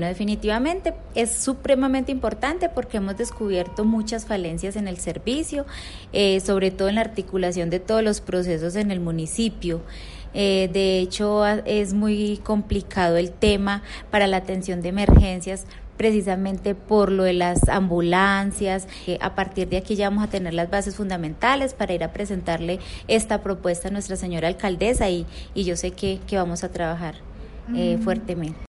Definitivamente es supremamente importante porque hemos descubierto muchas falencias en el servicio, eh, sobre todo en la articulación de todos los procesos en el municipio. Eh, de hecho, es muy complicado el tema para la atención de emergencias precisamente por lo de las ambulancias. Eh, a partir de aquí ya vamos a tener las bases fundamentales para ir a presentarle esta propuesta a nuestra señora alcaldesa y, yo sé que vamos a trabajar fuertemente.